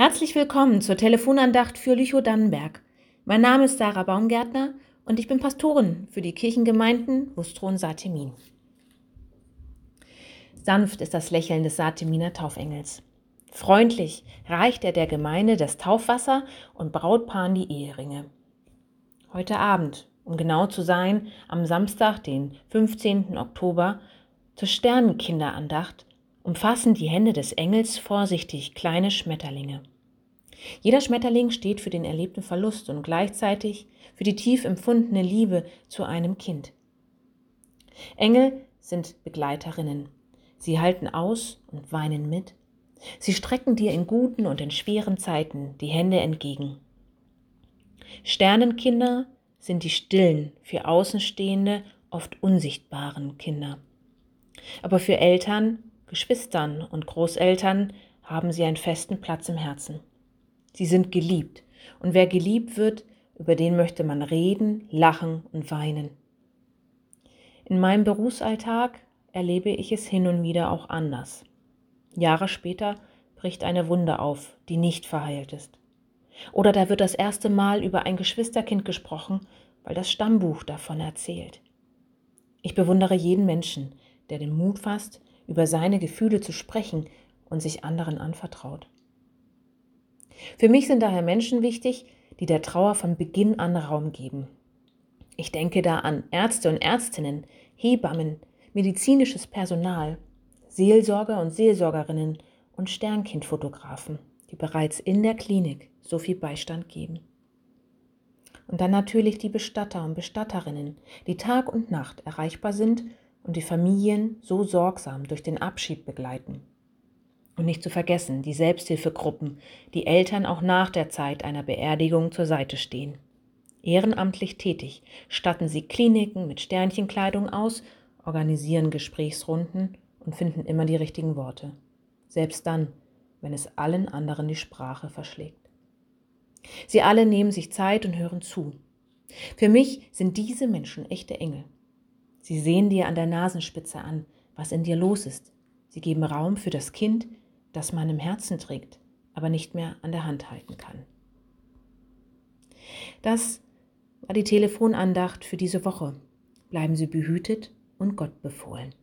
Herzlich willkommen zur Telefonandacht für Lüchow-Dannenberg. Mein Name ist Sarah Baumgärtner und ich bin Pastorin für die Kirchengemeinden Wustrow und Satemin. Sanft ist das Lächeln des Sateminer Taufengels. Freundlich reicht er der Gemeinde das Taufwasser und Brautpaaren die Eheringe. Heute Abend, um genau zu sein, am Samstag, den 15. Oktober, zur Sternenkinderandacht umfassen die Hände des Engels vorsichtig kleine Schmetterlinge. Jeder Schmetterling steht für den erlebten Verlust und gleichzeitig für die tief empfundene Liebe zu einem Kind. Engel sind Begleiterinnen. Sie halten aus und weinen mit. Sie strecken dir in guten und in schweren Zeiten die Hände entgegen. Sternenkinder sind die stillen, für Außenstehende oft unsichtbaren Kinder. Aber für Eltern Geschwistern und Großeltern haben sie einen festen Platz im Herzen. Sie sind geliebt, und wer geliebt wird, über den möchte man reden, lachen und weinen. In meinem Berufsalltag erlebe ich es hin und wieder auch anders. Jahre später bricht eine Wunde auf, die nicht verheilt ist. Oder da wird das erste Mal über ein Geschwisterkind gesprochen, weil das Stammbuch davon erzählt. Ich bewundere jeden Menschen, der den Mut fasst, über seine Gefühle zu sprechen und sich anderen anvertraut. Für mich sind daher Menschen wichtig, die der Trauer von Beginn an Raum geben. Ich denke da an Ärzte und Ärztinnen, Hebammen, medizinisches Personal, Seelsorger und Seelsorgerinnen und Sternkindfotografen, die bereits in der Klinik so viel Beistand geben. Und dann natürlich die Bestatter und Bestatterinnen, die Tag und Nacht erreichbar sind und die Familien so sorgsam durch den Abschied begleiten. Und nicht zu vergessen die Selbsthilfegruppen, die Eltern auch nach der Zeit einer Beerdigung zur Seite stehen. Ehrenamtlich tätig statten sie Kliniken mit Sternchenkleidung aus, organisieren Gesprächsrunden und finden immer die richtigen Worte. Selbst dann, wenn es allen anderen die Sprache verschlägt. Sie alle nehmen sich Zeit und hören zu. Für mich sind diese Menschen echte Engel. Sie sehen dir an der Nasenspitze an, was in dir los ist. Sie geben Raum für das Kind, das man im Herzen trägt, aber nicht mehr an der Hand halten kann. Das war die Telefonandacht für diese Woche. Bleiben Sie behütet und Gott befohlen.